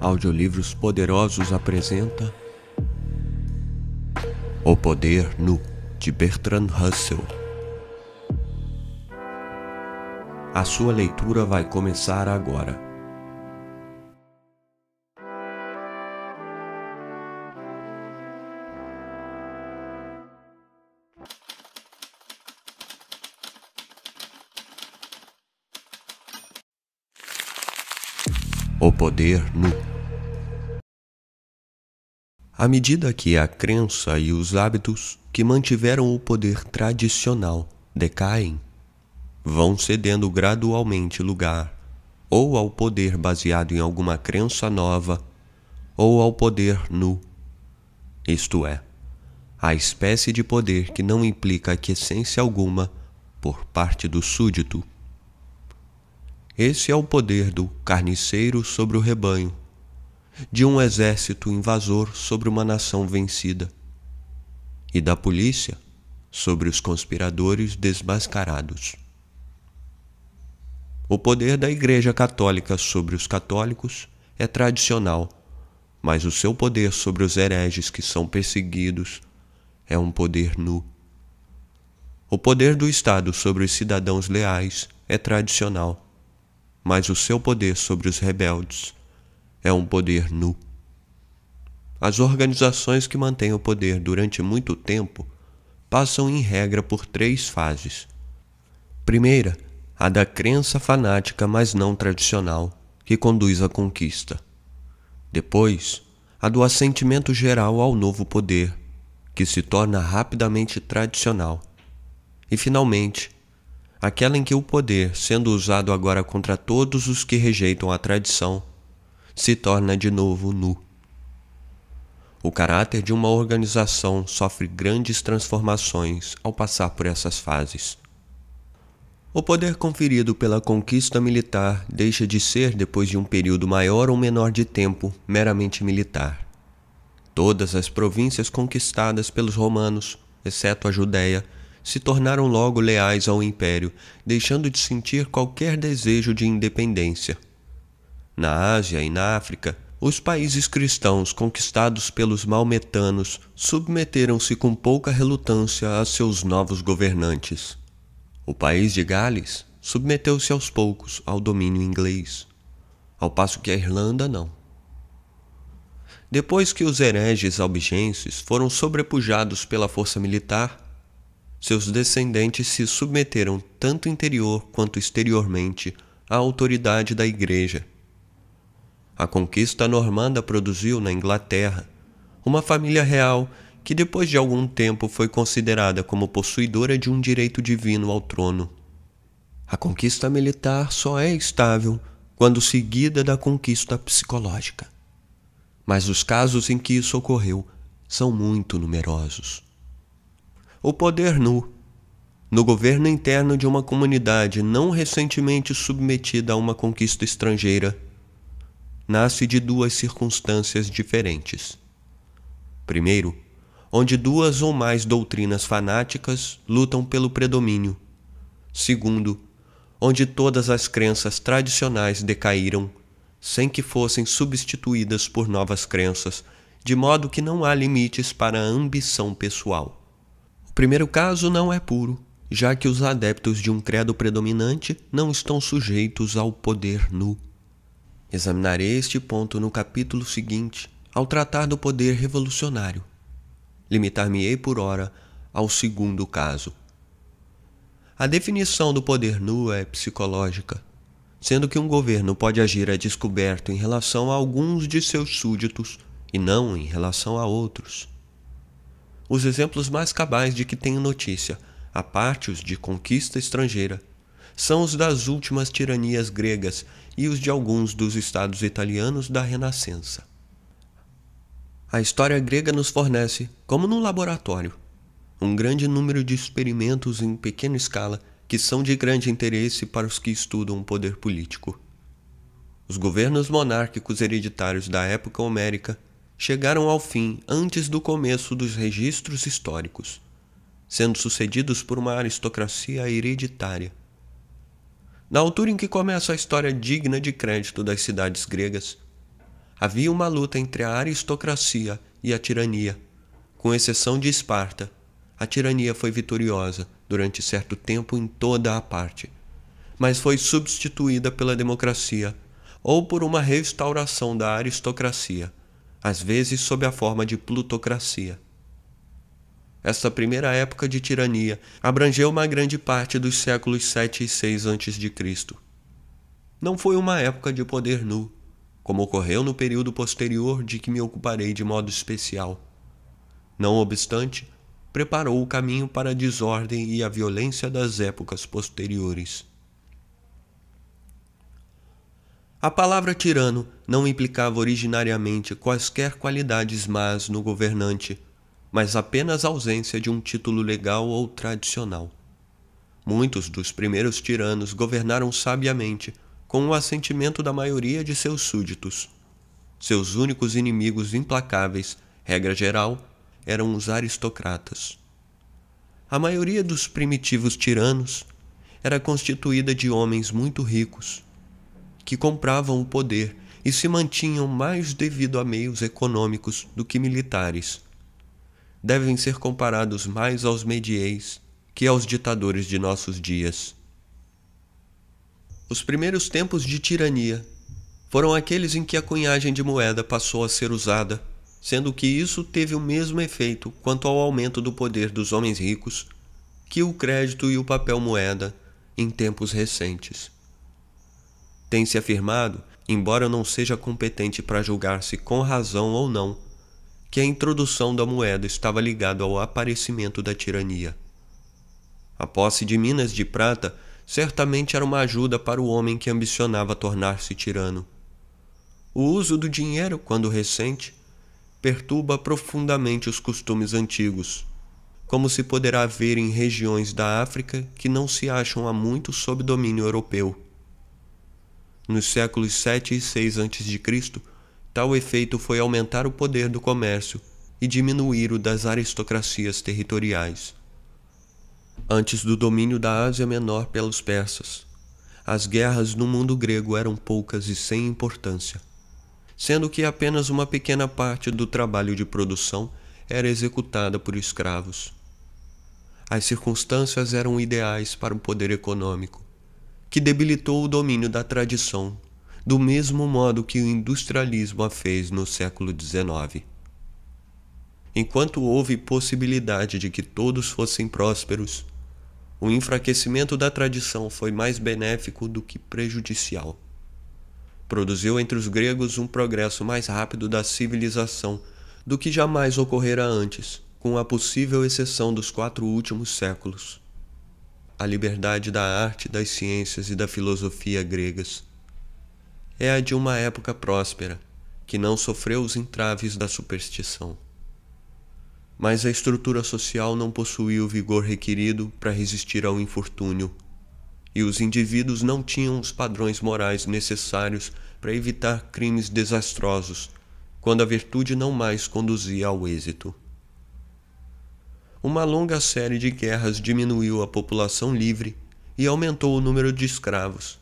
Audiolivros Poderosos apresenta O Poder Nu, de Bertrand Russell. A sua leitura vai começar agora. O poder nu. À medida que a crença e os hábitos que mantiveram o poder tradicional decaem, vão cedendo gradualmente lugar ou ao poder baseado em alguma crença nova ou ao poder nu, isto é, a espécie de poder que não implica aquiescência alguma por parte do súdito. Esse é o poder do carniceiro sobre o rebanho, de um exército invasor sobre uma nação vencida, e da polícia sobre os conspiradores desmascarados. O poder da Igreja Católica sobre os católicos é tradicional, mas o seu poder sobre os hereges que são perseguidos é um poder nu. O poder do Estado sobre os cidadãos leais é tradicional mas o seu poder sobre os rebeldes é um poder nu. As organizações que mantêm o poder durante muito tempo passam em regra por três fases. Primeira, a da crença fanática, mas não tradicional, que conduz à conquista. Depois, a do assentimento geral ao novo poder, que se torna rapidamente tradicional. E, finalmente, aquela em que o poder, sendo usado agora contra todos os que rejeitam a tradição, se torna de novo nu. O caráter de uma organização sofre grandes transformações ao passar por essas fases. O poder conferido pela conquista militar deixa de ser, depois de um período maior ou menor de tempo, meramente militar. Todas as províncias conquistadas pelos romanos, exceto a Judéia, se tornaram logo leais ao império, deixando de sentir qualquer desejo de independência. Na Ásia e na África, os países cristãos conquistados pelos maometanos submeteram-se com pouca relutância a seus novos governantes. O país de Gales submeteu-se aos poucos ao domínio inglês, ao passo que a Irlanda não. Depois que os hereges albigenses foram sobrepujados pela força militar, seus descendentes se submeteram tanto interior quanto exteriormente à autoridade da Igreja. A conquista normanda produziu na Inglaterra uma família real que depois de algum tempo foi considerada como possuidora de um direito divino ao trono. A conquista militar só é estável quando seguida da conquista psicológica. Mas os casos em que isso ocorreu são muito numerosos o poder nu, no governo interno de uma comunidade não recentemente submetida a uma conquista estrangeira, nasce de duas circunstâncias diferentes. Primeiro, onde duas ou mais doutrinas fanáticas lutam pelo predomínio. Segundo, onde todas as crenças tradicionais decaíram sem que fossem substituídas por novas crenças, de modo que não há limites para a ambição pessoal. O primeiro caso não é puro, já que os adeptos de um credo predominante não estão sujeitos ao poder nu. Examinarei este ponto no capítulo seguinte, ao tratar do poder revolucionário. Limitar-me-ei por hora ao segundo caso. A definição do poder nu é psicológica, sendo que um governo pode agir a descoberto em relação a alguns de seus súditos e não em relação a outros. Os exemplos mais cabais de que tenho notícia, a parte os de conquista estrangeira, são os das últimas tiranias gregas e os de alguns dos estados italianos da Renascença. A história grega nos fornece, como num laboratório, um grande número de experimentos em pequena escala que são de grande interesse para os que estudam o poder político. Os governos monárquicos hereditários da época homérica chegaram ao fim antes do começo dos registros históricos, sendo sucedidos por uma aristocracia hereditária. Na altura em que começa a história digna de crédito das cidades gregas, havia uma luta entre a aristocracia e a tirania. Com exceção de Esparta, a tirania foi vitoriosa durante certo tempo em toda a parte, mas foi substituída pela democracia ou por uma restauração da aristocracia, às vezes sob a forma de plutocracia. Esta primeira época de tirania abrangeu uma grande parte dos séculos 7 e 6 a.C. Não foi uma época de poder nu, como ocorreu no período posterior de que me ocuparei de modo especial. Não obstante, preparou o caminho para a desordem e a violência das épocas posteriores. A palavra tirano não implicava originariamente quaisquer qualidades más no governante, mas apenas a ausência de um título legal ou tradicional. Muitos dos primeiros tiranos governaram sabiamente, com o assentimento da maioria de seus súditos. Seus únicos inimigos implacáveis, regra geral, eram os aristocratas. A maioria dos primitivos tiranos era constituída de homens muito ricos, que compravam o poder e se mantinham mais devido a meios econômicos do que militares. Devem ser comparados mais aos medieis que aos ditadores de nossos dias. Os primeiros tempos de tirania foram aqueles em que a cunhagem de moeda passou a ser usada, sendo que isso teve o mesmo efeito quanto ao aumento do poder dos homens ricos que o crédito e o papel moeda em tempos recentes. Tem se afirmado, embora eu não seja competente para julgar se com razão ou não, que a introdução da moeda estava ligada ao aparecimento da tirania. A posse de minas de prata certamente era uma ajuda para o homem que ambicionava tornar-se tirano. O uso do dinheiro, quando recente, perturba profundamente os costumes antigos, como se poderá ver em regiões da África que não se acham há muito sob domínio europeu. Nos séculos 7 e 6 a.C., tal efeito foi aumentar o poder do comércio e diminuir o das aristocracias territoriais. Antes do domínio da Ásia Menor pelos persas, as guerras no mundo grego eram poucas e sem importância, sendo que apenas uma pequena parte do trabalho de produção era executada por escravos. As circunstâncias eram ideais para o poder econômico que debilitou o domínio da tradição, do mesmo modo que o industrialismo a fez no século XIX. Enquanto houve possibilidade de que todos fossem prósperos, o enfraquecimento da tradição foi mais benéfico do que prejudicial. Produziu entre os gregos um progresso mais rápido da civilização do que jamais ocorrera antes, com a possível exceção dos quatro últimos séculos a liberdade da arte, das ciências e da filosofia gregas. É a de uma época próspera, que não sofreu os entraves da superstição. Mas a estrutura social não possuía o vigor requerido para resistir ao infortúnio, e os indivíduos não tinham os padrões morais necessários para evitar crimes desastrosos, quando a virtude não mais conduzia ao êxito uma longa série de guerras diminuiu a população livre e aumentou o número de escravos.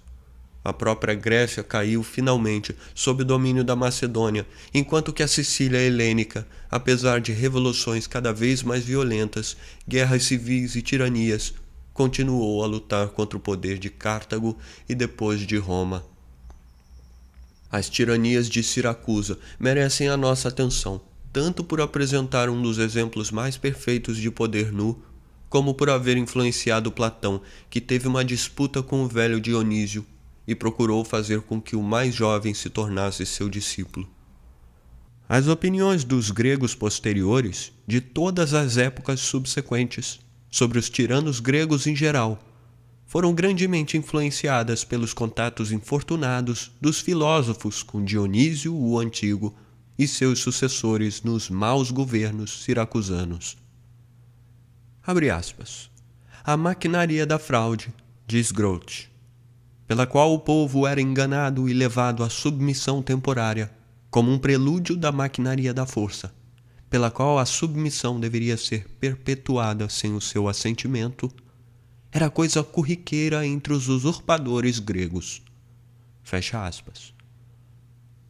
A própria Grécia caiu finalmente sob o domínio da Macedônia, enquanto que a Sicília helênica, apesar de revoluções cada vez mais violentas, guerras civis e tiranias, continuou a lutar contra o poder de Cartago e depois de Roma. As tiranias de Siracusa merecem a nossa atenção tanto por apresentar um dos exemplos mais perfeitos de poder nu, como por haver influenciado Platão, que teve uma disputa com o velho Dionísio e procurou fazer com que o mais jovem se tornasse seu discípulo. As opiniões dos gregos posteriores, de todas as épocas subsequentes, sobre os tiranos gregos em geral, foram grandemente influenciadas pelos contatos infortunados dos filósofos com Dionísio o Antigo e seus sucessores nos maus governos siracusanos. Abre aspas. A maquinaria da fraude, diz Grote, pela qual o povo era enganado e levado à submissão temporária, como um prelúdio da maquinaria da força, pela qual a submissão deveria ser perpetuada sem o seu assentimento, era coisa corriqueira entre os usurpadores gregos. Fecha aspas.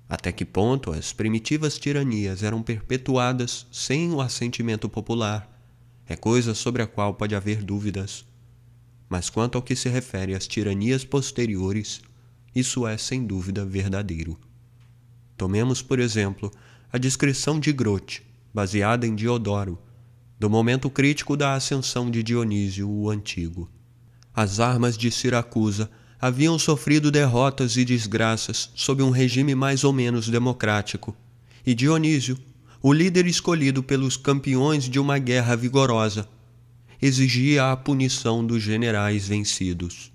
Até que ponto as primitivas tiranias eram perpetuadas sem o assentimento popular é coisa sobre a qual pode haver dúvidas. Mas quanto ao que se refere às tiranias posteriores, isso é sem dúvida verdadeiro. Tomemos, por exemplo, a descrição de Grote, baseada em Diodoro, do momento crítico da ascensão de Dionísio o Antigo. As armas de Siracusa haviam sofrido derrotas e desgraças sob um regime mais ou menos democrático, e Dionísio, o líder escolhido pelos campeões de uma guerra vigorosa, exigia a punição dos generais vencidos.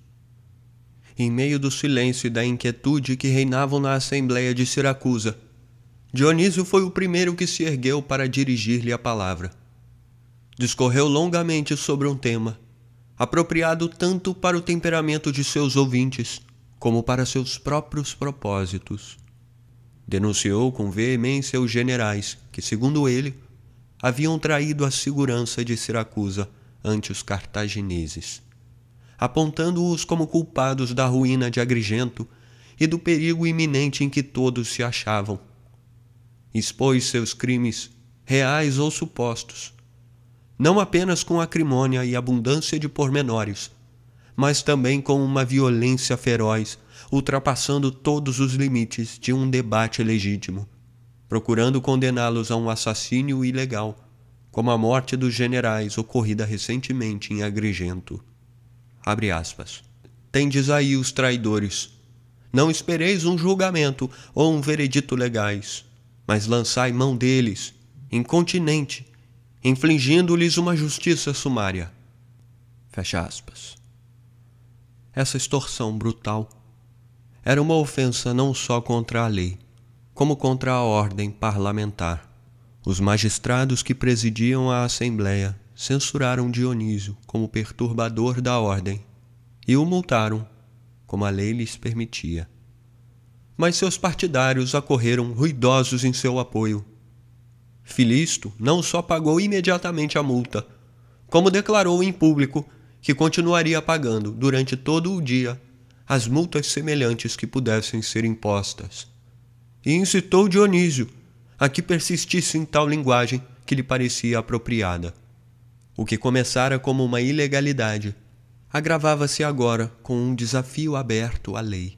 Em meio do silêncio e da inquietude que reinavam na Assembleia de Siracusa, Dionísio foi o primeiro que se ergueu para dirigir-lhe a palavra. Discorreu longamente sobre um tema apropriado tanto para o temperamento de seus ouvintes como para seus próprios propósitos. Denunciou com veemência os generais que, segundo ele, haviam traído a segurança de Siracusa ante os cartagineses, apontando-os como culpados da ruína de Agrigento e do perigo iminente em que todos se achavam. Expôs seus crimes, reais ou supostos, não apenas com acrimônia e abundância de pormenores, mas também com uma violência feroz, ultrapassando todos os limites de um debate legítimo, procurando condená-los a um assassínio ilegal, como a morte dos generais ocorrida recentemente em Agrigento. Abre aspas. Tendes aí os traidores. Não espereis um julgamento ou um veredito legais, mas lançai mão deles, incontinente, infligindo-lhes uma justiça sumária. Fecha aspas. Essa extorsão brutal era uma ofensa não só contra a lei, como contra a ordem parlamentar. Os magistrados que presidiam a Assembleia censuraram Dionísio como perturbador da ordem e o multaram, como a lei lhes permitia. Mas seus partidários acorreram ruidosos em seu apoio Filisto não só pagou imediatamente a multa, como declarou em público que continuaria pagando durante todo o dia as multas semelhantes que pudessem ser impostas. E incitou Dionísio a que persistisse em tal linguagem que lhe parecia apropriada. O que começara como uma ilegalidade agravava-se agora com um desafio aberto à lei.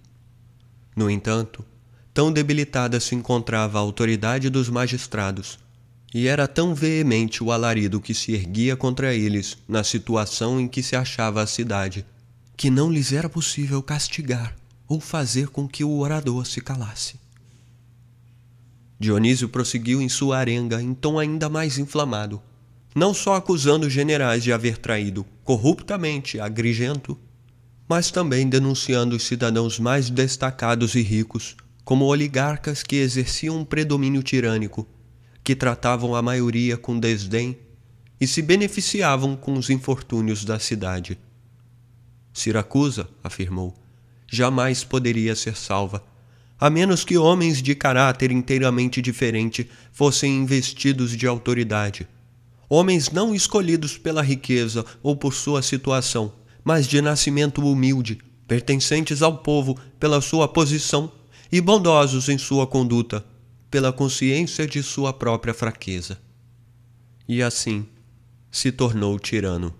No entanto, tão debilitada se encontrava a autoridade dos magistrados e era tão veemente o alarido que se erguia contra eles na situação em que se achava a cidade, que não lhes era possível castigar ou fazer com que o orador se calasse. Dionísio prosseguiu em sua arenga em tom ainda mais inflamado, não só acusando os generais de haver traído corruptamente Agrigento, mas também denunciando os cidadãos mais destacados e ricos como oligarcas que exerciam um predomínio tirânico que tratavam a maioria com desdém e se beneficiavam com os infortúnios da cidade. Siracusa, afirmou, jamais poderia ser salva, a menos que homens de caráter inteiramente diferente fossem investidos de autoridade. Homens não escolhidos pela riqueza ou por sua situação, mas de nascimento humilde, pertencentes ao povo pela sua posição e bondosos em sua conduta pela consciência de sua própria fraqueza. E assim se tornou tirano.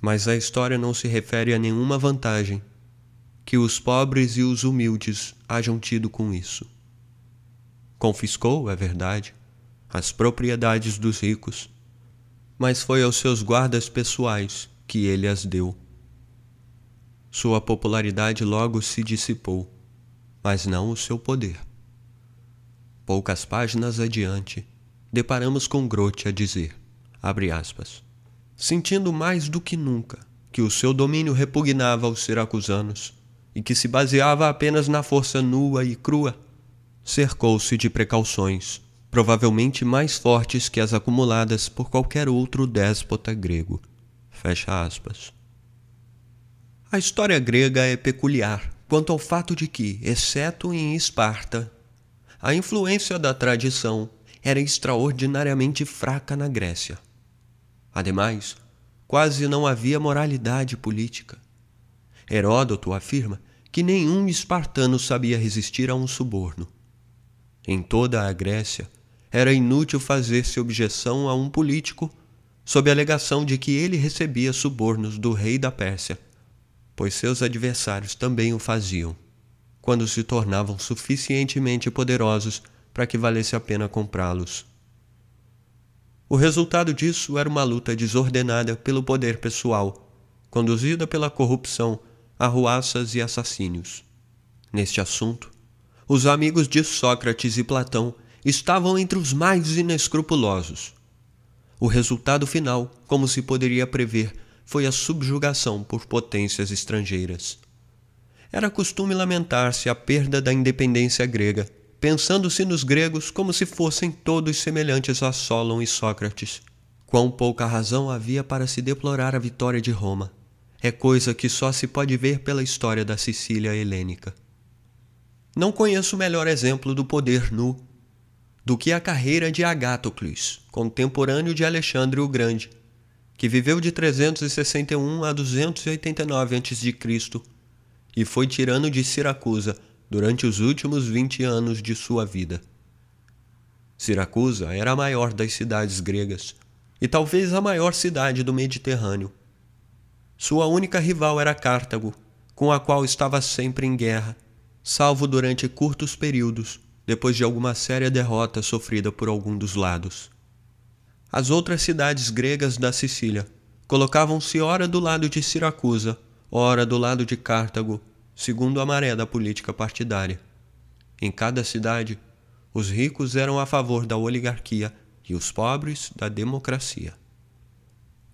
Mas a história não se refere a nenhuma vantagem que os pobres e os humildes hajam tido com isso. Confiscou, é verdade, as propriedades dos ricos, mas foi aos seus guardas pessoais que ele as deu. Sua popularidade logo se dissipou, mas não o seu poder. Poucas páginas adiante, deparamos com Grote a dizer, aspas, sentindo mais do que nunca que o seu domínio repugnava aos siracusanos e que se baseava apenas na força nua e crua, cercou-se de precauções, provavelmente mais fortes que as acumuladas por qualquer outro déspota grego. Fecha aspas. A história grega é peculiar quanto ao fato de que, exceto em Esparta, a influência da tradição era extraordinariamente fraca na Grécia. Ademais, quase não havia moralidade política. Heródoto afirma que nenhum espartano sabia resistir a um suborno, Em toda a Grécia, era inútil fazer-se objeção a um político sob a alegação de que ele recebia subornos do rei da Pérsia, pois seus adversários também o faziam, quando se tornavam suficientemente poderosos para que valesse a pena comprá-los. O resultado disso era uma luta desordenada pelo poder pessoal, conduzida pela corrupção, arruaças e assassínios. Neste assunto, os amigos de Sócrates e Platão estavam entre os mais inescrupulosos. O resultado final, como se poderia prever, foi a subjugação por potências estrangeiras. Era costume lamentar-se a perda da independência grega, pensando-se nos gregos como se fossem todos semelhantes a Solon e Sócrates. Quão pouca razão havia para se deplorar a vitória de Roma. É coisa que só se pode ver pela história da Sicília helênica. Não conheço melhor exemplo do poder nu do que a carreira de Agatocles, contemporâneo de Alexandre o Grande, que viveu de 361 a 289 a.C. e foi tirano de Siracusa durante os últimos 20 anos de sua vida. Siracusa era a maior das cidades gregas e talvez a maior cidade do Mediterrâneo. Sua única rival era Cartago, com a qual estava sempre em guerra, salvo durante curtos períodos depois de alguma séria derrota sofrida por algum dos lados. As outras cidades gregas da Sicília colocavam-se ora do lado de Siracusa, ora do lado de Cartago, segundo a maré da política partidária. Em cada cidade, os ricos eram a favor da oligarquia e os pobres da democracia.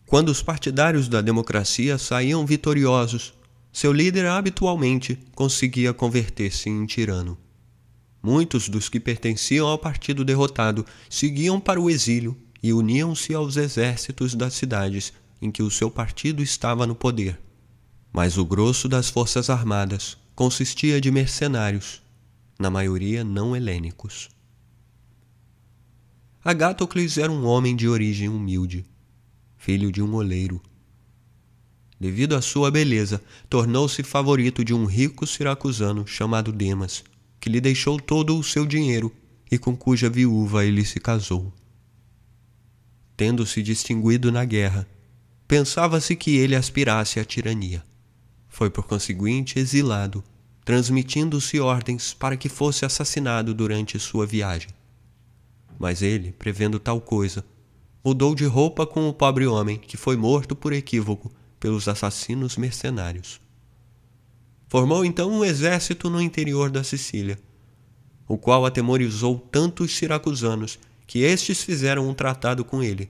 Quando os partidários da democracia saíam vitoriosos, seu líder habitualmente conseguia converter-se em tirano. Muitos dos que pertenciam ao partido derrotado seguiam para o exílio e uniam-se aos exércitos das cidades em que o seu partido estava no poder. Mas o grosso das forças armadas consistia de mercenários, na maioria não helênicos. Agatocles era um homem de origem humilde, filho de um oleiro. Devido à sua beleza, tornou-se favorito de um rico siracusano chamado Demas que lhe deixou todo o seu dinheiro e com cuja viúva ele se casou. Tendo-se distinguido na guerra, pensava-se que ele aspirasse à tirania. Foi por conseguinte exilado, transmitindo-se ordens para que fosse assassinado durante sua viagem. Mas ele, prevendo tal coisa, mudou de roupa com o pobre homem que foi morto por equívoco pelos assassinos mercenários. Formou então um exército no interior da Sicília, o qual atemorizou tanto os siracusanos que estes fizeram um tratado com ele.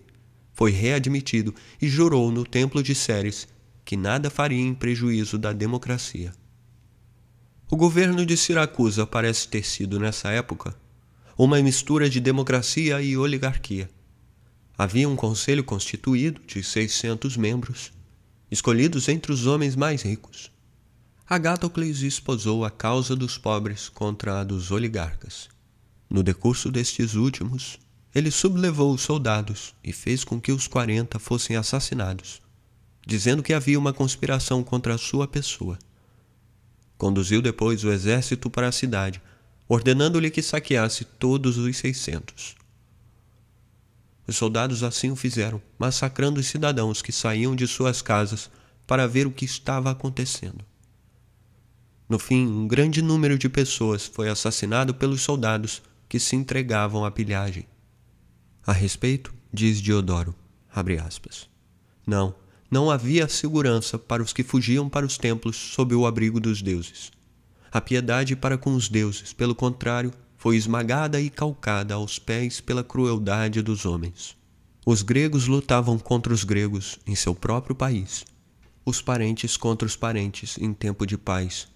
Foi readmitido e jurou no templo de Ceres que nada faria em prejuízo da democracia. O governo de Siracusa parece ter sido, nessa época, uma mistura de democracia e oligarquia. Havia um conselho constituído de 600 membros, escolhidos entre os homens mais ricos. Agatocles esposou a causa dos pobres contra a dos oligarcas. No decurso destes últimos, ele sublevou os soldados e fez com que os quarenta fossem assassinados, dizendo que havia uma conspiração contra a sua pessoa. Conduziu depois o exército para a cidade, ordenando-lhe que saqueasse todos os seiscentos. Os soldados assim o fizeram, massacrando os cidadãos que saíam de suas casas para ver o que estava acontecendo. No fim, um grande número de pessoas foi assassinado pelos soldados que se entregavam à pilhagem. A respeito, diz Diodoro, aspas, não, não havia segurança para os que fugiam para os templos sob o abrigo dos deuses. A piedade para com os deuses, pelo contrário, foi esmagada e calcada aos pés pela crueldade dos homens. Os gregos lutavam contra os gregos em seu próprio país, os parentes contra os parentes em tempo de paz,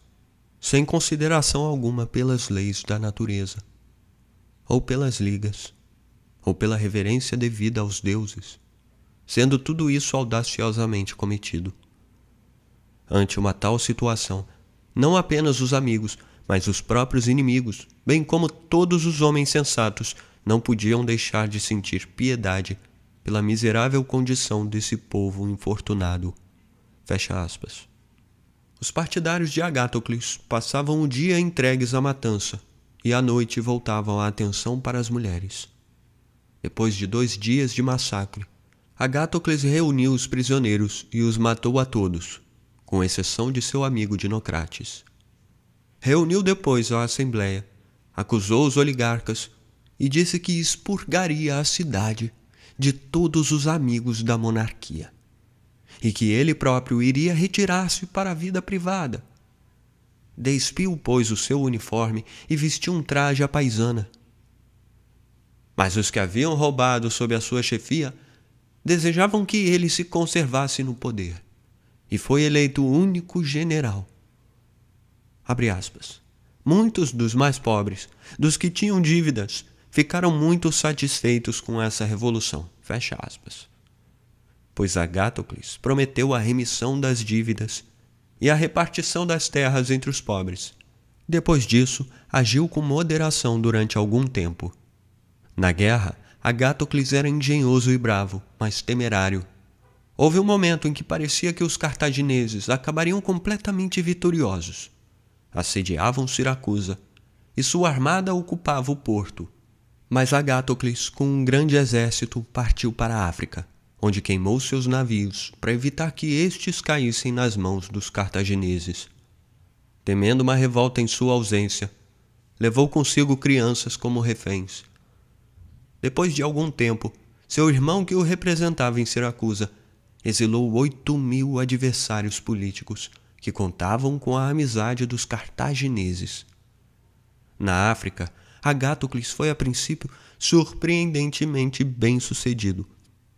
sem consideração alguma pelas leis da natureza, ou pelas ligas, ou pela reverência devida aos deuses, sendo tudo isso audaciosamente cometido. Ante uma tal situação, não apenas os amigos, mas os próprios inimigos, bem como todos os homens sensatos, não podiam deixar de sentir piedade pela miserável condição desse povo infortunado. Fecha aspas. Os partidários de Agatocles passavam o dia entregues à matança, e à noite voltavam a atenção para as mulheres. Depois de dois dias de massacre, Agatocles reuniu os prisioneiros e os matou a todos, com exceção de seu amigo Dinocrates. Reuniu depois a Assembleia, acusou os oligarcas e disse que expurgaria a cidade de todos os amigos da monarquia e que ele próprio iria retirar-se para a vida privada. Despiu, pois, o seu uniforme e vestiu um traje à paisana. Mas os que haviam roubado sob a sua chefia desejavam que ele se conservasse no poder, e foi eleito o único general. Muitos dos mais pobres, dos que tinham dívidas, ficaram muito satisfeitos com essa revolução. Fecha aspas. Pois Agatocles prometeu a remissão das dívidas e a repartição das terras entre os pobres. Depois disso, agiu com moderação durante algum tempo. Na guerra, Agatocles era engenhoso e bravo, mas temerário. Houve um momento em que parecia que os cartagineses acabariam completamente vitoriosos. Assediavam Siracusa, e sua armada ocupava o porto. Mas Agatocles, com um grande exército, partiu para a África, onde queimou seus navios para evitar que estes caíssem nas mãos dos cartagineses. Temendo uma revolta em sua ausência, levou consigo crianças como reféns. Depois de algum tempo, seu irmão que o representava em Siracusa exilou oito mil adversários políticos que contavam com a amizade dos cartagineses. Na África, Agatocles foi a princípio surpreendentemente bem sucedido.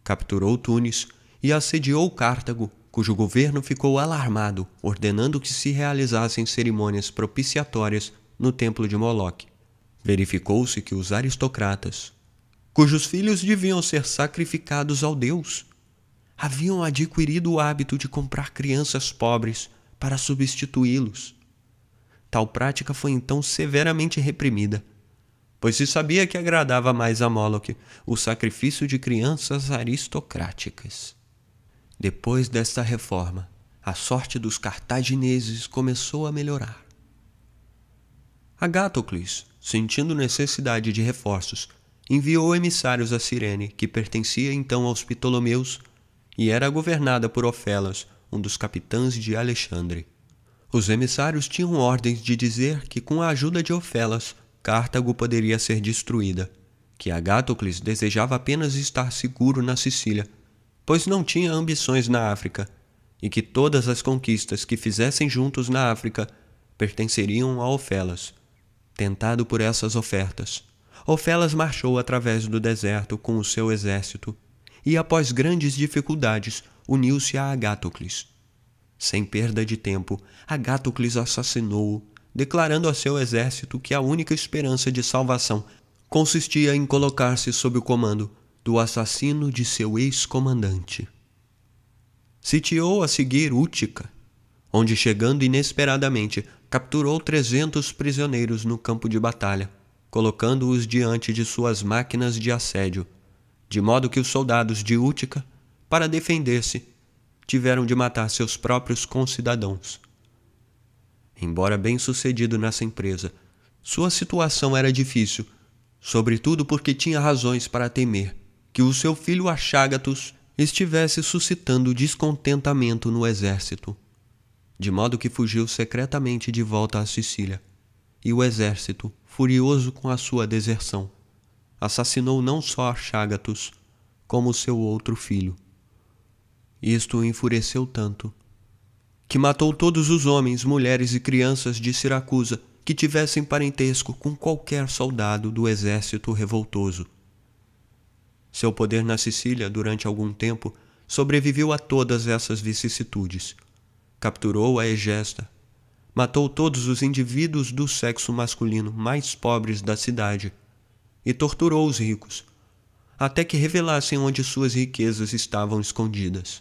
Capturou Tunis e assediou Cartago, cujo governo ficou alarmado, ordenando que se realizassem cerimônias propiciatórias no templo de Moloque. Verificou-se que os aristocratas, cujos filhos deviam ser sacrificados ao deus, haviam adquirido o hábito de comprar crianças pobres para substituí-los. Tal prática foi então severamente reprimida pois se sabia que agradava mais a Moloch o sacrifício de crianças aristocráticas. Depois desta reforma, a sorte dos cartagineses começou a melhorar. Agatocles, sentindo necessidade de reforços, enviou emissários a Cirene, que pertencia então aos Ptolomeus e era governada por Ofelas, um dos capitães de Alexandre. Os emissários tinham ordens de dizer que, com a ajuda de Ofelas, Cartago poderia ser destruída, que Agatocles desejava apenas estar seguro na Sicília, pois não tinha ambições na África, e que todas as conquistas que fizessem juntos na África pertenceriam a Ofelas. Tentado por essas ofertas, Ofelas marchou através do deserto com o seu exército e, após grandes dificuldades, uniu-se a Agatocles. Sem perda de tempo, Agatocles assassinou-o declarando a seu exército que a única esperança de salvação consistia em colocar-se sob o comando do assassino de seu ex-comandante. Sitiou a seguir Útica, onde, chegando inesperadamente, capturou trezentos prisioneiros no campo de batalha, colocando-os diante de suas máquinas de assédio, de modo que os soldados de Útica, para defender-se, tiveram de matar seus próprios concidadãos embora bem-sucedido nessa empresa, sua situação era difícil, sobretudo porque tinha razões para temer que o seu filho Achagatus estivesse suscitando descontentamento no exército, de modo que fugiu secretamente de volta à Sicília. E o exército, furioso com a sua deserção, assassinou não só Achagatus, como seu outro filho. Isto o enfureceu tanto que matou todos os homens, mulheres e crianças de Siracusa que tivessem parentesco com qualquer soldado do exército revoltoso. Seu poder na Sicília, durante algum tempo, sobreviveu a todas essas vicissitudes. Capturou a Egesta, matou todos os indivíduos do sexo masculino mais pobres da cidade e torturou os ricos, até que revelassem onde suas riquezas estavam escondidas.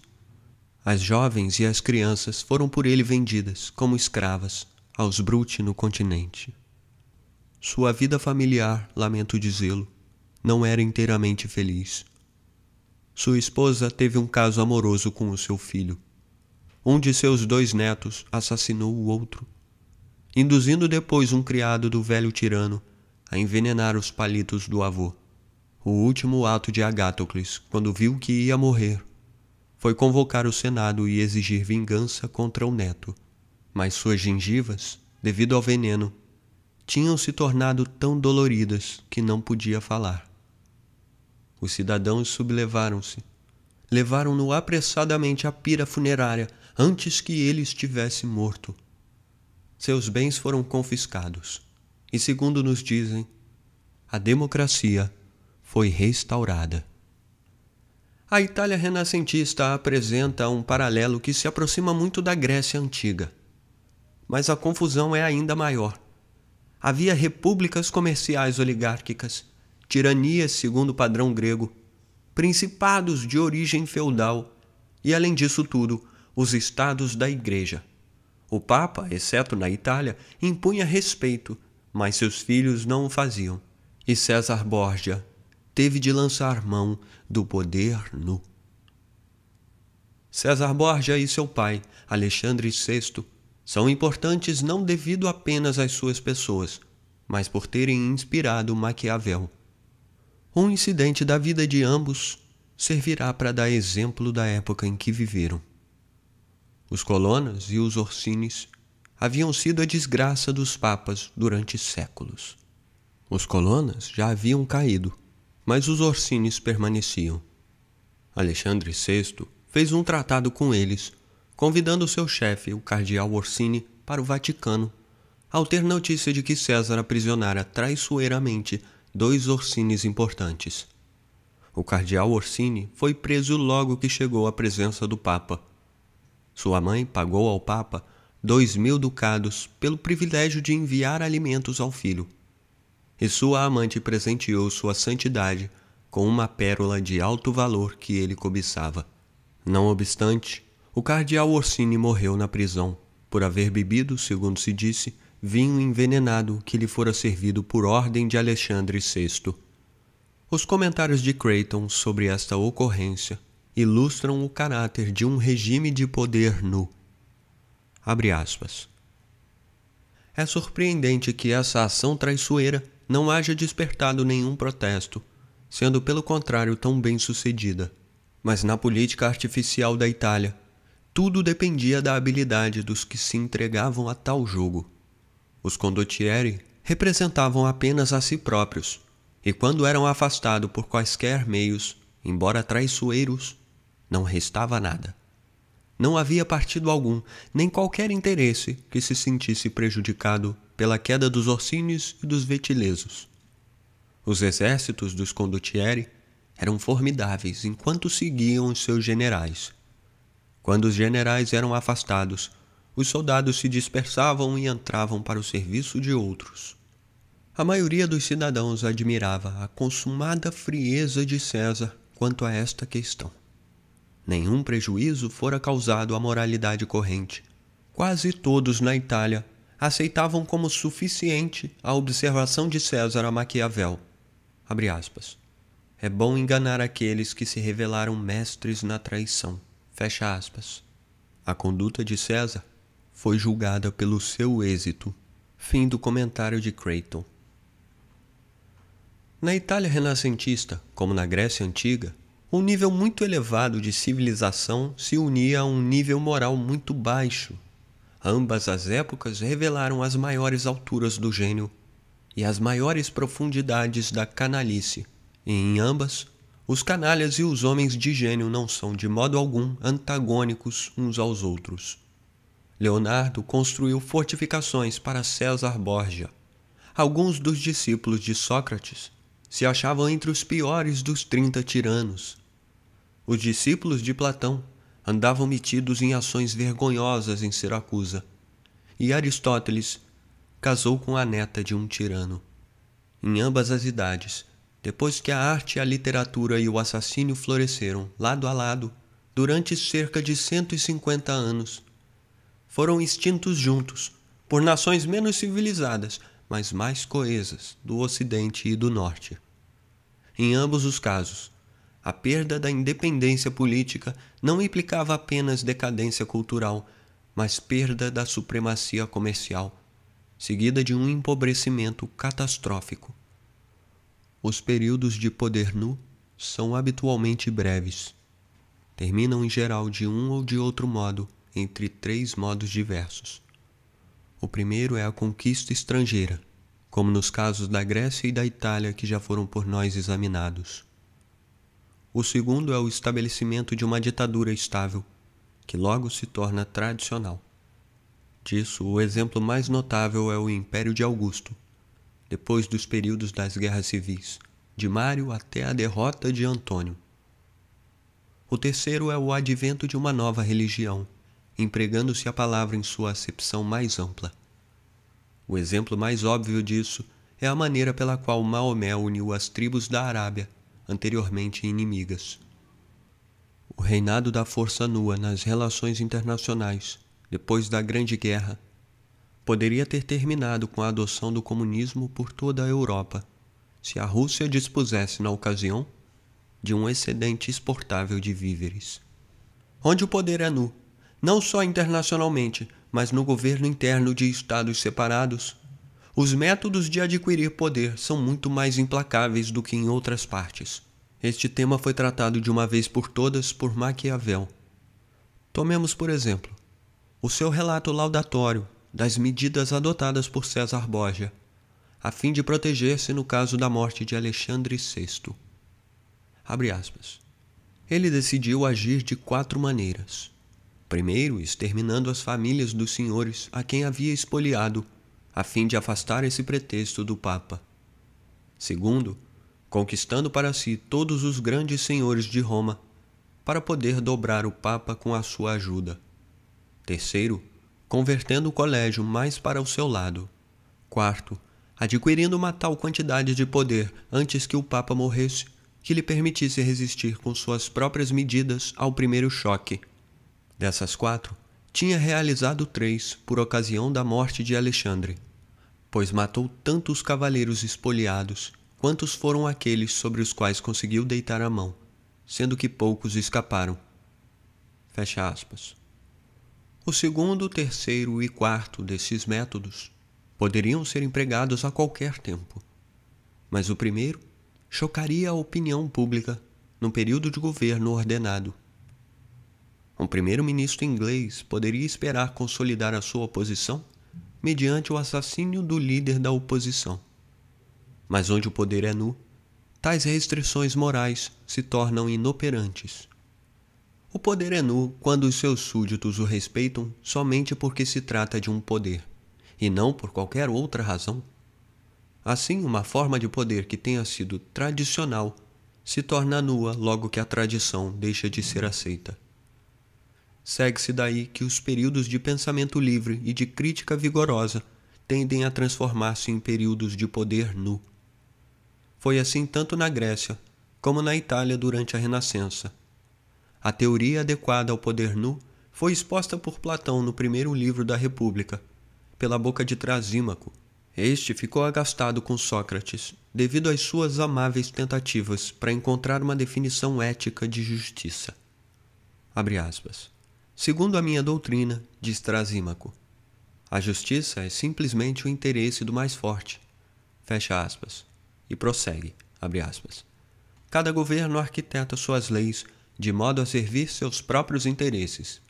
As jovens e as crianças foram por ele vendidas como escravas aos Bruti no continente. Sua vida familiar, lamento dizê-lo, não era inteiramente feliz. Sua esposa teve um caso amoroso com o seu filho. Um de seus dois netos assassinou o outro, induzindo depois um criado do velho tirano a envenenar os palitos do avô. O último ato de Agátucles, quando viu que ia morrer, foi convocar o Senado e exigir vingança contra o neto. Mas suas gengivas, devido ao veneno, tinham se tornado tão doloridas que não podia falar. Os cidadãos sublevaram-se. Levaram-no apressadamente à pira funerária antes que ele estivesse morto. Seus bens foram confiscados. E, segundo nos dizem, a democracia foi restaurada. A Itália renascentista apresenta um paralelo que se aproxima muito da Grécia antiga. Mas a confusão é ainda maior. Havia repúblicas comerciais oligárquicas, tiranias segundo o padrão grego, principados de origem feudal e, além disso tudo, os estados da Igreja. O Papa, exceto na Itália, impunha respeito, mas seus filhos não o faziam. E César Borgia teve de lançar mão do poder nu. César Borgia e seu pai, Alexandre VI, são importantes não devido apenas às suas pessoas, mas por terem inspirado Maquiavel. Um incidente da vida de ambos servirá para dar exemplo da época em que viveram. Os colonas e os Orsines haviam sido a desgraça dos papas durante séculos. Os colonas já haviam caído, mas os Orsines permaneciam. Alexandre VI fez um tratado com eles, convidando seu chefe, o cardeal Orsini, para o Vaticano, ao ter notícia de que César aprisionara traiçoeiramente dois Orsines importantes. O cardeal Orsini foi preso logo que chegou à presença do Papa sua mãe pagou ao Papa dois mil ducados pelo privilégio de enviar alimentos ao filho. E sua amante presenteou sua santidade com uma pérola de alto valor que ele cobiçava. Não obstante, o cardeal Orsini morreu na prisão por haver bebido, segundo se disse, vinho envenenado que lhe fora servido por ordem de Alexandre VI. Os comentários de Creighton sobre esta ocorrência ilustram o caráter de um regime de poder nu. É surpreendente que essa ação traiçoeira não haja despertado nenhum protesto, sendo pelo contrário tão bem sucedida. Mas na política artificial da Itália, tudo dependia da habilidade dos que se entregavam a tal jogo. Os condottieri representavam apenas a si próprios, e quando eram afastados por quaisquer meios, embora traiçoeiros, não restava nada. Não havia partido algum, nem qualquer interesse que se sentisse prejudicado pela queda dos Orsínios e dos Vetilesos. Os exércitos dos Condottieri eram formidáveis enquanto seguiam os seus generais. Quando os generais eram afastados, os soldados se dispersavam e entravam para o serviço de outros. A maioria dos cidadãos admirava a consumada frieza de César quanto a esta questão. Nenhum prejuízo fora causado à moralidade corrente. Quase todos na Itália aceitavam como suficiente a observação de César a Maquiavel. É bom enganar aqueles que se revelaram mestres na traição. Fecha aspas. A conduta de César foi julgada pelo seu êxito. Fim do comentário de Creighton. Na Itália renascentista, como na Grécia antiga, um nível muito elevado de civilização se unia a um nível moral muito baixo. Ambas as épocas revelaram as maiores alturas do gênio e as maiores profundidades da canalice, e em ambas, os canalhas e os homens de gênio não são de modo algum antagônicos uns aos outros. Leonardo construiu fortificações para César Borgia. Alguns dos discípulos de Sócrates se achavam entre os piores dos trinta tiranos os discípulos de Platão andavam metidos em ações vergonhosas em Siracusa, e Aristóteles casou com a neta de um tirano. Em ambas as idades, depois que a arte, a literatura e o assassínio floresceram lado a lado durante cerca de 150 anos, foram extintos juntos por nações menos civilizadas, mas mais coesas do Ocidente e do Norte. Em ambos os casos, a perda da independência política não implicava apenas decadência cultural, mas perda da supremacia comercial, seguida de um empobrecimento catastrófico Os períodos de poder nu são habitualmente breves. Terminam em geral de um ou de outro modo, entre três modos diversos. O primeiro é a conquista estrangeira, como nos casos da Grécia e da Itália que já foram por nós examinados. O segundo é o estabelecimento de uma ditadura estável, que logo se torna tradicional. Disso, o exemplo mais notável é o Império de Augusto, depois dos períodos das guerras civis, de Mário até a derrota de Antônio. O terceiro é o advento de uma nova religião, empregando-se a palavra em sua acepção mais ampla. O exemplo mais óbvio disso é a maneira pela qual Maomé uniu as tribos da Arábia, anteriormente inimigas. O reinado da força nua nas relações internacionais, depois da Grande Guerra, poderia ter terminado com a adoção do comunismo por toda a Europa, se a Rússia dispusesse, na ocasião, de um excedente exportável de víveres. Onde o poder é nu, não só internacionalmente, mas no governo interno de estados separados, os métodos de adquirir poder são muito mais implacáveis do que em outras partes. Este tema foi tratado de uma vez por todas por Maquiavel. Tomemos, por exemplo, o seu relato laudatório das medidas adotadas por César Borgia, a fim de proteger-se no caso da morte de Alexandre VI. Ele decidiu agir de quatro maneiras. Primeiro, exterminando as famílias dos senhores a quem havia espoliado, a fim de afastar esse pretexto do Papa. Segundo, conquistando para si todos os grandes senhores de Roma, para poder dobrar o Papa com a sua ajuda. Terceiro, convertendo o colégio mais para o seu lado. Quarto, adquirindo uma tal quantidade de poder antes que o Papa morresse que lhe permitisse resistir com suas próprias medidas ao primeiro choque. Dessas quatro, tinha realizado três por ocasião da morte de Alexandre, pois matou tantos cavaleiros espoliados quantos foram aqueles sobre os quais conseguiu deitar a mão, sendo que poucos escaparam. Fecha aspas. O segundo, terceiro e quarto desses métodos poderiam ser empregados a qualquer tempo, mas o primeiro chocaria a opinião pública num período de governo ordenado. Um primeiro-ministro inglês poderia esperar consolidar a sua posição mediante o assassínio do líder da oposição. Mas onde o poder é nu, tais restrições morais se tornam inoperantes. O poder é nu quando os seus súditos o respeitam somente porque se trata de um poder, e não por qualquer outra razão. Assim, uma forma de poder que tenha sido tradicional se torna nua logo que a tradição deixa de ser aceita. Segue-se daí que os períodos de pensamento livre e de crítica vigorosa tendem a transformar-se em períodos de poder nu. Foi assim tanto na Grécia como na Itália durante a Renascença a teoria adequada ao poder nu foi exposta por Platão no primeiro livro da República, pela boca de Trasímaco. Este ficou agastado com Sócrates, devido às suas amáveis tentativas para encontrar uma definição ética de justiça. Segundo a minha doutrina, diz Trasímaco, a justiça é simplesmente o interesse do mais forte. Fecha aspas. E prossegue, Cada governo arquiteta suas leis de modo a servir seus próprios interesses.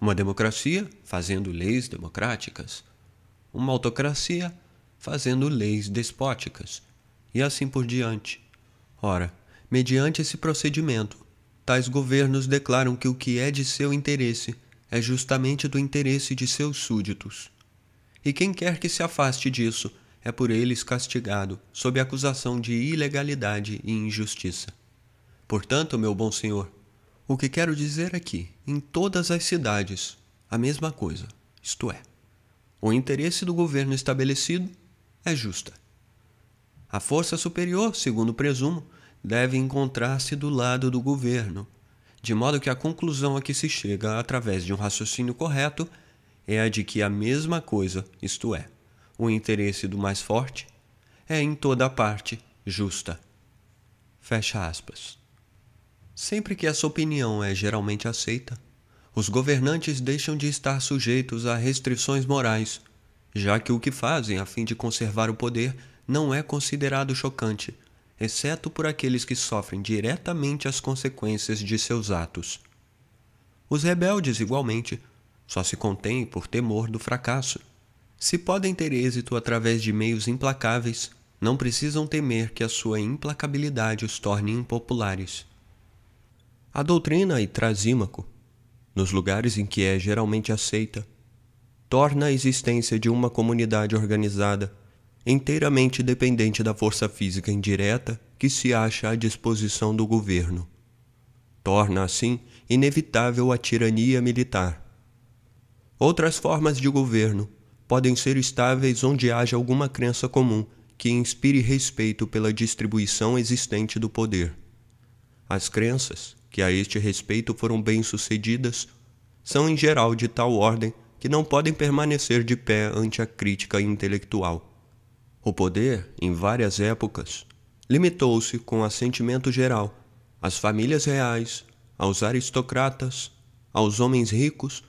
Uma democracia fazendo leis democráticas. Uma autocracia fazendo leis despóticas. E assim por diante. Ora, mediante esse procedimento, tais governos declaram que o que é de seu interesse é justamente do interesse de seus súditos. E quem quer que se afaste disso é por eles castigado, sob acusação de ilegalidade e injustiça. Portanto, meu bom senhor, o que quero dizer é que, em todas as cidades, a mesma coisa, isto é, o interesse do governo estabelecido é justa. A força superior, segundo presumo, deve encontrar-se do lado do governo, de modo que a conclusão a que se chega através de um raciocínio correto é a de que a mesma coisa, isto é, o interesse do mais forte, é em toda parte justa. Fecha aspas. Sempre que essa opinião é geralmente aceita, os governantes deixam de estar sujeitos a restrições morais, já que o que fazem a fim de conservar o poder não é considerado chocante, exceto por aqueles que sofrem diretamente as consequências de seus atos. Os rebeldes, igualmente, só se contêm por temor do fracasso. Se podem ter êxito através de meios implacáveis, não precisam temer que a sua implacabilidade os torne impopulares. A doutrina e Trasímaco, nos lugares em que é geralmente aceita, torna a existência de uma comunidade organizada inteiramente dependente da força física indireta que se acha à disposição do governo. Torna, assim, inevitável a tirania militar. Outras formas de governo podem ser estáveis onde haja alguma crença comum que inspire respeito pela distribuição existente do poder. As crenças, que a este respeito foram bem-sucedidas, são em geral de tal ordem que não podem permanecer de pé ante a crítica intelectual. O poder, em várias épocas, limitou-se com assentimento geral às famílias reais, aos aristocratas, aos homens ricos,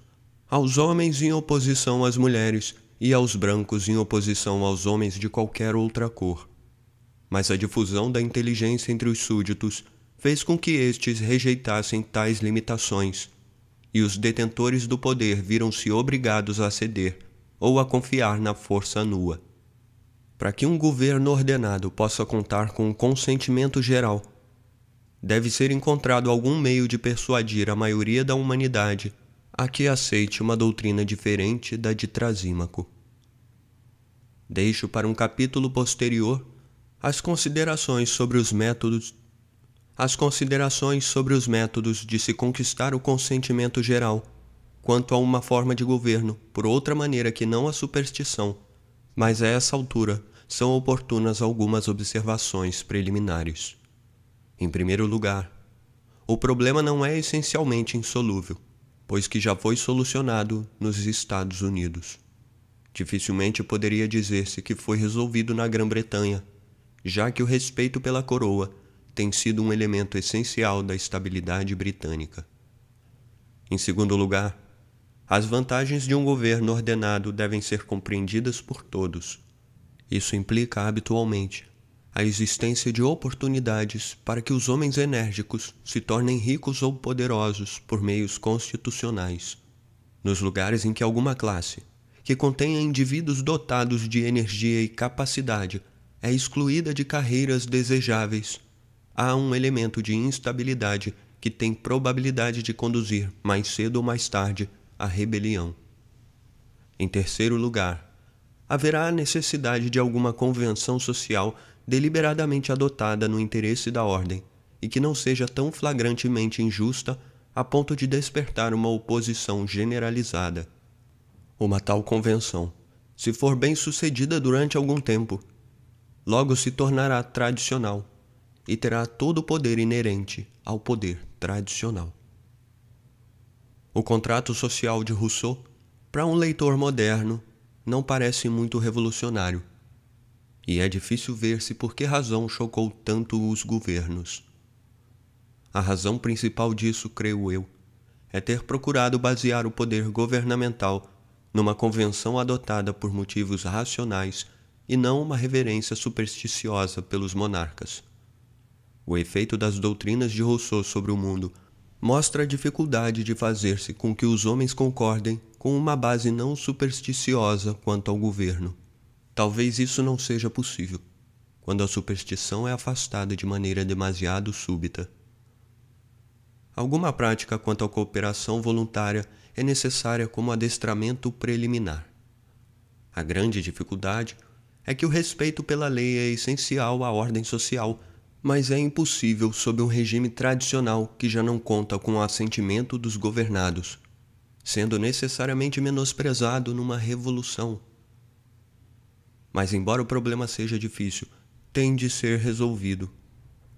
aos homens em oposição às mulheres e aos brancos em oposição aos homens de qualquer outra cor. Mas a difusão da inteligência entre os súditos fez com que estes rejeitassem tais limitações, e os detentores do poder viram-se obrigados a ceder ou a confiar na força nua. Para que um governo ordenado possa contar com o consentimento geral, deve ser encontrado algum meio de persuadir a maioria da humanidade a que aceite uma doutrina diferente da de Trasímaco. Deixo para um capítulo posterior as considerações sobre os métodos as considerações sobre os métodos de se conquistar o consentimento geral quanto a uma forma de governo por outra maneira que não a superstição mas a essa altura são oportunas algumas observações preliminares. Em primeiro lugar, o problema não é essencialmente insolúvel, pois que já foi solucionado nos Estados Unidos. Dificilmente poderia dizer-se que foi resolvido na Grã-Bretanha, já que o respeito pela coroa tem sido um elemento essencial da estabilidade britânica. Em segundo lugar, as vantagens de um governo ordenado devem ser compreendidas por todos. Isso implica habitualmente a existência de oportunidades para que os homens enérgicos se tornem ricos ou poderosos por meios constitucionais. Nos lugares em que alguma classe, que contenha indivíduos dotados de energia e capacidade, é excluída de carreiras desejáveis, há um elemento de instabilidade que tem probabilidade de conduzir, mais cedo ou mais tarde, a rebelião. Em terceiro lugar, haverá a necessidade de alguma convenção social deliberadamente adotada no interesse da ordem e que não seja tão flagrantemente injusta a ponto de despertar uma oposição generalizada. Uma tal convenção, se for bem sucedida durante algum tempo, logo se tornará tradicional e terá todo o poder inerente ao poder tradicional. O contrato social de Rousseau, para um leitor moderno, não parece muito revolucionário, e é difícil ver-se por que razão chocou tanto os governos. A razão principal disso, creio eu, é ter procurado basear o poder governamental numa convenção adotada por motivos racionais e não uma reverência supersticiosa pelos monarcas. O efeito das doutrinas de Rousseau sobre o mundo mostra a dificuldade de fazer-se com que os homens concordem com uma base não supersticiosa quanto ao governo. Talvez isso não seja possível, quando a superstição é afastada de maneira demasiado súbita. Alguma prática quanto à cooperação voluntária é necessária como adestramento preliminar. A grande dificuldade é que o respeito pela lei é essencial à ordem social mas é impossível sob um regime tradicional que já não conta com o assentimento dos governados, sendo necessariamente menosprezado numa revolução. Mas, embora o problema seja difícil, tem de ser resolvido,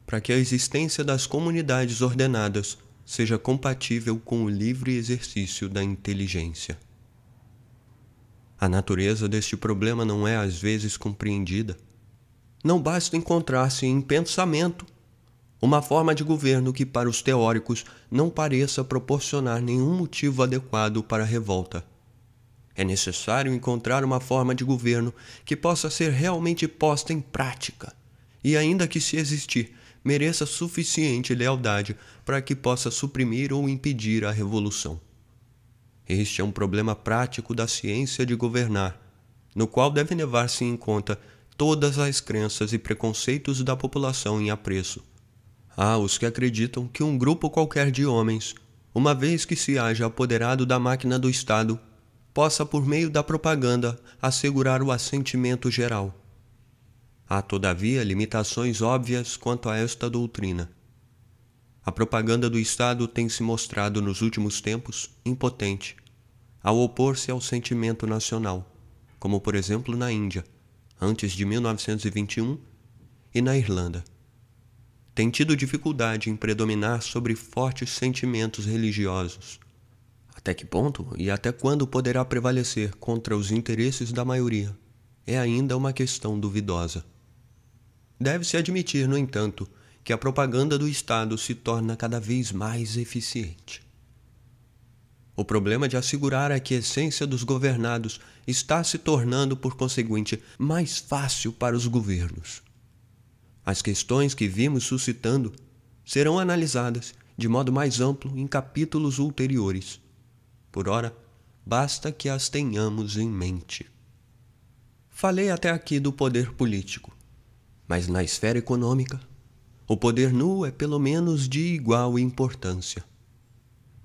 para que a existência das comunidades ordenadas seja compatível com o livre exercício da inteligência. A natureza deste problema não é às vezes compreendida não basta encontrar-se em pensamento uma forma de governo que, para os teóricos, não pareça proporcionar nenhum motivo adequado para a revolta. É necessário encontrar uma forma de governo que possa ser realmente posta em prática e ainda que se existir, mereça suficiente lealdade para que possa suprimir ou impedir a revolução. Este é um problema prático da ciência de governar, no qual devem levar-se em conta todas as crenças e preconceitos da população em apreço. Há os que acreditam que um grupo qualquer de homens, uma vez que se haja apoderado da máquina do Estado, possa, por meio da propaganda, assegurar o assentimento geral. Há, todavia, limitações óbvias quanto a esta doutrina. A propaganda do Estado tem se mostrado nos últimos tempos impotente ao opor-se ao sentimento nacional, como por exemplo na Índia, antes de 1921, e na Irlanda. Tem tido dificuldade em predominar sobre fortes sentimentos religiosos. Até que ponto e até quando poderá prevalecer contra os interesses da maioria é ainda uma questão duvidosa. Deve-se admitir, no entanto, que a propaganda do Estado se torna cada vez mais eficiente. O problema de assegurar a quiescência dos governados está se tornando, por conseguinte, mais fácil para os governos. As questões que vimos suscitando serão analisadas de modo mais amplo em capítulos ulteriores. Por ora, basta que as tenhamos em mente. Falei até aqui do poder político, mas na esfera econômica, o poder nu é pelo menos de igual importância.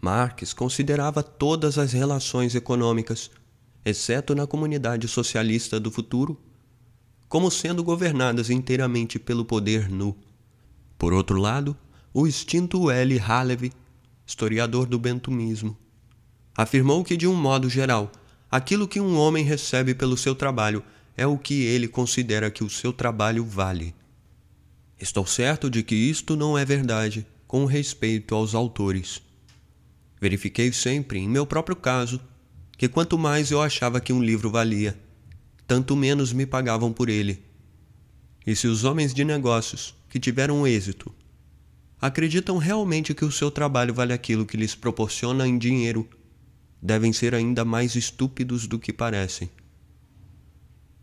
Marx considerava todas as relações econômicas, exceto na comunidade socialista do futuro, como sendo governadas inteiramente pelo poder nu. Por outro lado, o extinto L. Halevy, historiador do bentumismo, afirmou que, de um modo geral, aquilo que um homem recebe pelo seu trabalho é o que ele considera que o seu trabalho vale. Estou certo de que isto não é verdade com respeito aos autores. Verifiquei sempre, em meu próprio caso, que quanto mais eu achava que um livro valia, tanto menos me pagavam por ele. E se os homens de negócios, que tiveram êxito, acreditam realmente que o seu trabalho vale aquilo que lhes proporciona em dinheiro, devem ser ainda mais estúpidos do que parecem.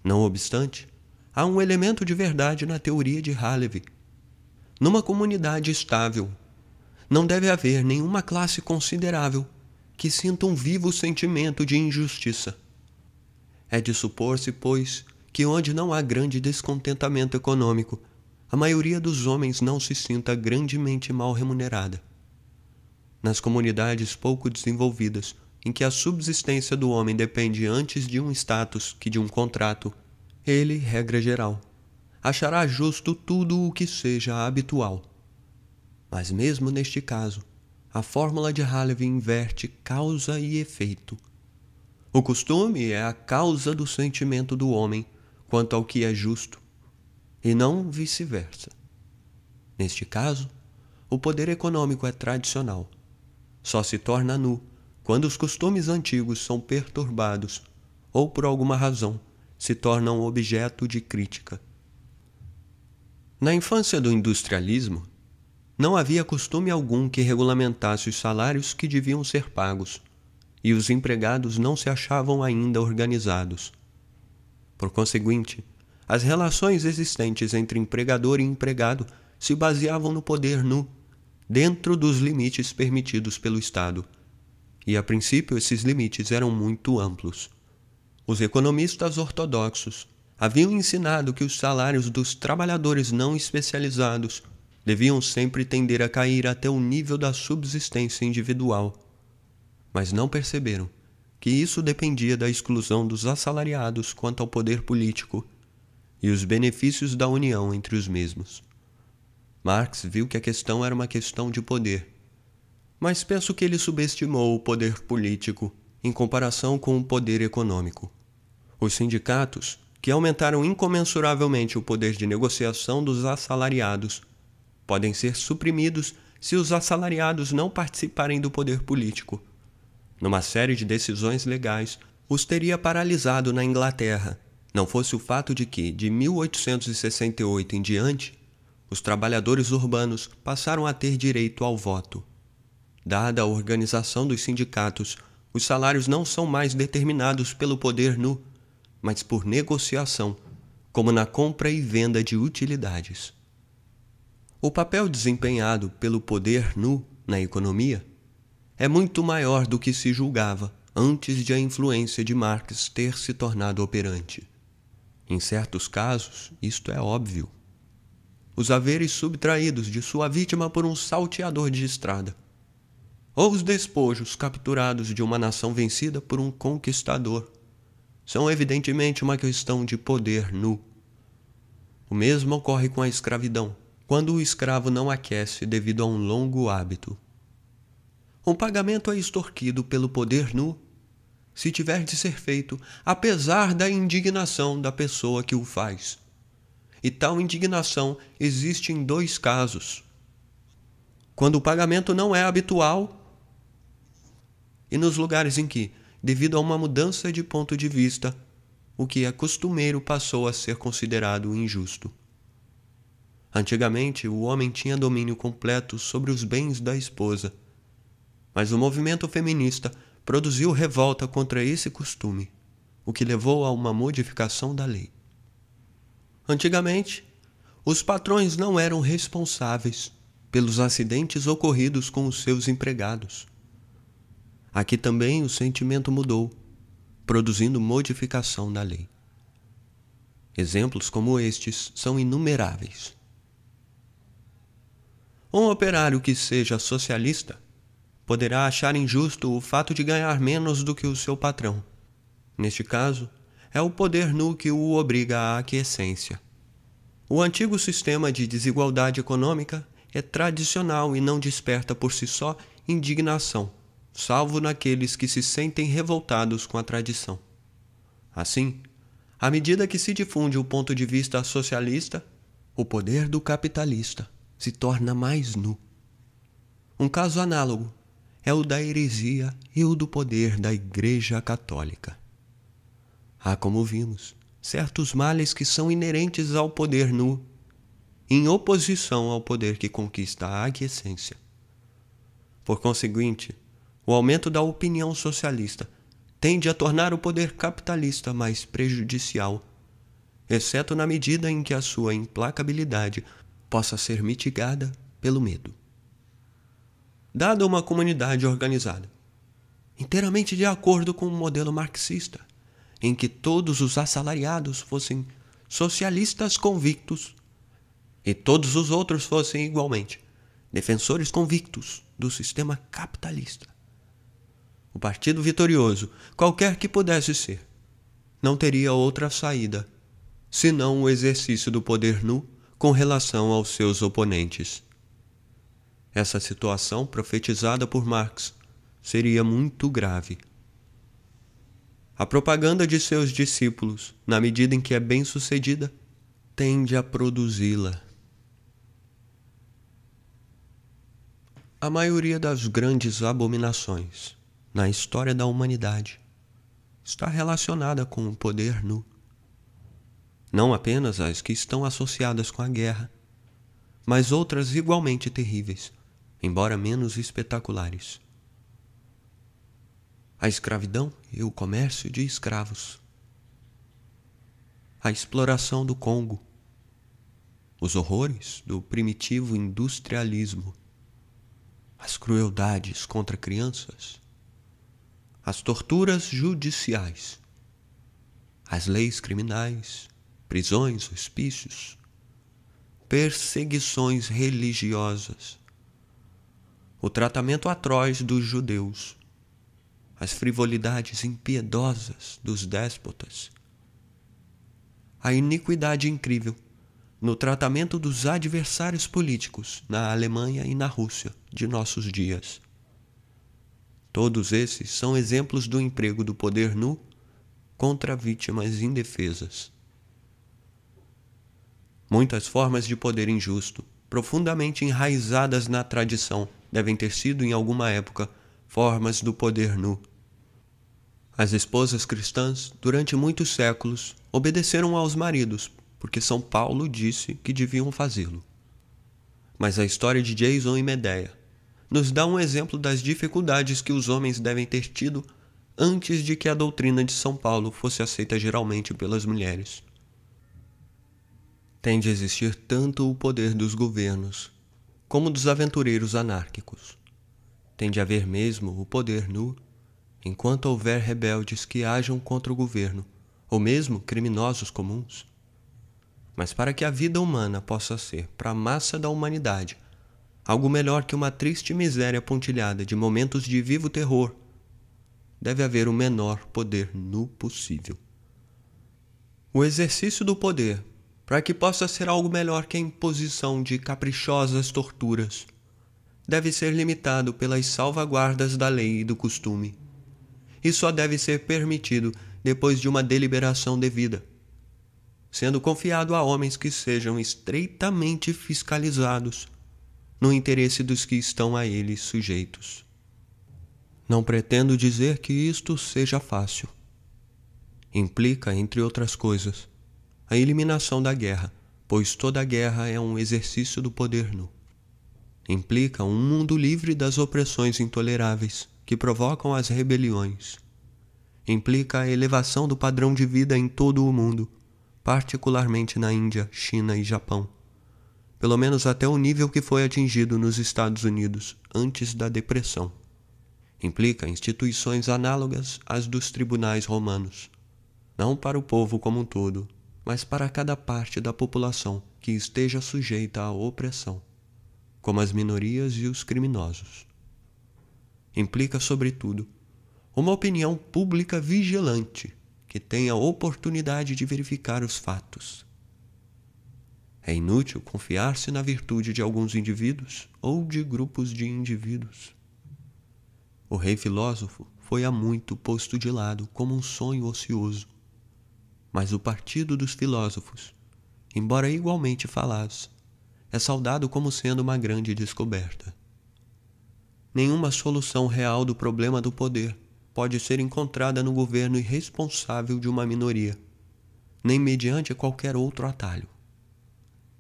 Não obstante, há um elemento de verdade na teoria de Halevy. Numa comunidade estável, não deve haver nenhuma classe considerável que sinta um vivo sentimento de injustiça. É de supor-se, pois, que onde não há grande descontentamento econômico, a maioria dos homens não se sinta grandemente mal remunerada. Nas comunidades pouco desenvolvidas, em que a subsistência do homem depende antes de um status que de um contrato, ele, regra geral, achará justo tudo o que seja habitual. Mas mesmo neste caso, a fórmula de Halevy inverte causa e efeito. O costume é a causa do sentimento do homem quanto ao que é justo, e não vice-versa. Neste caso, o poder econômico é tradicional. Só se torna nu quando os costumes antigos são perturbados ou, por alguma razão, se tornam objeto de crítica. Na infância do industrialismo, não havia costume algum que regulamentasse os salários que deviam ser pagos e os empregados não se achavam ainda organizados. Por conseguinte, as relações existentes entre empregador e empregado se baseavam no poder nu, dentro dos limites permitidos pelo Estado. E a princípio esses limites eram muito amplos. Os economistas ortodoxos haviam ensinado que os salários dos trabalhadores não especializados deviam sempre tender a cair até o nível da subsistência individual mas não perceberam que isso dependia da exclusão dos assalariados quanto ao poder político e os benefícios da união entre os mesmos. Marx viu que a questão era uma questão de poder, mas penso que ele subestimou o poder político em comparação com o poder econômico. Os sindicatos, que aumentaram incomensuravelmente o poder de negociação dos assalariados, podem ser suprimidos se os assalariados não participarem do poder político numa série de decisões legais, os teria paralisado na Inglaterra, não fosse o fato de que, de 1868 em diante, os trabalhadores urbanos passaram a ter direito ao voto. Dada a organização dos sindicatos, os salários não são mais determinados pelo poder nu, mas por negociação, como na compra e venda de utilidades. O papel desempenhado pelo poder nu na economia é muito maior do que se julgava antes de a influência de Marx ter se tornado operante. Em certos casos, isto é óbvio. Os haveres subtraídos de sua vítima por um salteador de estrada, ou os despojos capturados de uma nação vencida por um conquistador, são evidentemente uma questão de poder nu. O mesmo ocorre com a escravidão quando o escravo não aquece devido a um longo hábito. O pagamento é extorquido pelo poder nu se tiver de ser feito apesar da indignação da pessoa que o faz. E tal indignação existe em dois casos. Quando o pagamento não é habitual e nos lugares em que, devido a uma mudança de ponto de vista, o que é costumeiro passou a ser considerado injusto. Antigamente, o homem tinha domínio completo sobre os bens da esposa. Mas o movimento feminista produziu revolta contra esse costume, o que levou a uma modificação da lei. Antigamente, os patrões não eram responsáveis pelos acidentes ocorridos com os seus empregados. Aqui também o sentimento mudou, produzindo modificação da lei. Exemplos como estes são inumeráveis. Um operário que seja socialista poderá achar injusto o fato de ganhar menos do que o seu patrão. Neste caso, é o poder nu que o obriga à aquiescência. O antigo sistema de desigualdade econômica é tradicional e não desperta por si só indignação, salvo naqueles que se sentem revoltados com a tradição. Assim, à medida que se difunde o ponto de vista socialista, o poder do capitalista se torna mais nu. Um caso análogo é o da heresia e o do poder da Igreja Católica. Há, como vimos, certos males que são inerentes ao poder nu, em oposição ao poder que conquista a aquiescência. Por conseguinte, o aumento da opinião socialista tende a tornar o poder capitalista mais prejudicial, exceto na medida em que a sua implacabilidade possa ser mitigada pelo medo. Dada uma comunidade organizada, inteiramente de acordo com o modelo marxista, em que todos os assalariados fossem socialistas convictos e todos os outros fossem igualmente defensores convictos do sistema capitalista. O partido vitorioso, qualquer que pudesse ser, não teria outra saída senão o exercício do poder nu com relação aos seus oponentes. Essa situação, profetizada por Marx, seria muito grave. A propaganda de seus discípulos, na medida em que é bem sucedida, tende a produzi-la. A maioria das grandes abominações na história da humanidade está relacionada com o poder nu não apenas as que estão associadas com a guerra, mas outras igualmente terríveis, embora menos espetaculares. A escravidão e o comércio de escravos. A exploração do Congo. Os horrores do primitivo industrialismo. As crueldades contra crianças. As torturas judiciais. As leis criminais prisões, hospícios, perseguições religiosas, o tratamento atroz dos judeus, as frivolidades impiedosas dos déspotas, a iniquidade incrível no tratamento dos adversários políticos na Alemanha e na Rússia de nossos dias. Todos esses são exemplos do emprego do poder nu contra vítimas indefesas. Muitas formas de poder injusto, profundamente enraizadas na tradição, devem ter sido, em alguma época, formas do poder nu. As esposas cristãs, durante muitos séculos, obedeceram aos maridos, porque São Paulo disse que deviam fazê-lo. Mas a história de Jason e Medea nos dá um exemplo das dificuldades que os homens devem ter tido antes de que a doutrina de São Paulo fosse aceita geralmente pelas mulheres. Tem de existir tanto o poder dos governos como dos aventureiros anárquicos. Tem de haver mesmo o poder nu, enquanto houver rebeldes que hajam contra o governo, ou mesmo criminosos comuns. Mas para que a vida humana possa ser, para a massa da humanidade, algo melhor que uma triste miséria pontilhada de momentos de vivo terror, deve haver o menor poder nu possível. O exercício do poder para que possa ser algo melhor que a imposição de caprichosas torturas, deve ser limitado pelas salvaguardas da lei e do costume, e só deve ser permitido depois de uma deliberação devida, sendo confiado a homens que sejam estreitamente fiscalizados no interesse dos que estão a eles sujeitos. Não pretendo dizer que isto seja fácil. Implica, entre outras coisas, a eliminação da guerra, pois toda guerra é um exercício do poder nu. Implica um mundo livre das opressões intoleráveis que provocam as rebeliões. Implica a elevação do padrão de vida em todo o mundo, particularmente na Índia, China e Japão, pelo menos até o nível que foi atingido nos Estados Unidos antes da Depressão. Implica instituições análogas às dos tribunais romanos, não para o povo como um todo, mas para cada parte da população que esteja sujeita à opressão, como as minorias e os criminosos. Implica, sobretudo, uma opinião pública vigilante que tenha oportunidade de verificar os fatos. É inútil confiar-se na virtude de alguns indivíduos ou de grupos de indivíduos. O rei filósofo foi há muito posto de lado como um sonho ocioso mas o partido dos filósofos, embora igualmente falaz, é saudado como sendo uma grande descoberta. Nenhuma solução real do problema do poder pode ser encontrada no governo irresponsável de uma minoria, nem mediante qualquer outro atalho.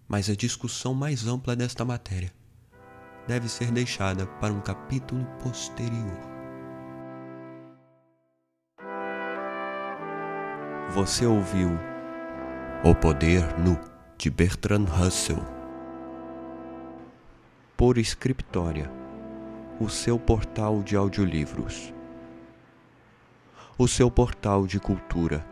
Mas a discussão mais ampla desta matéria deve ser deixada para um capítulo posterior. Você ouviu O Poder Nu de Bertrand Russell. Por Escritória, o seu portal de audiolivros. O seu portal de cultura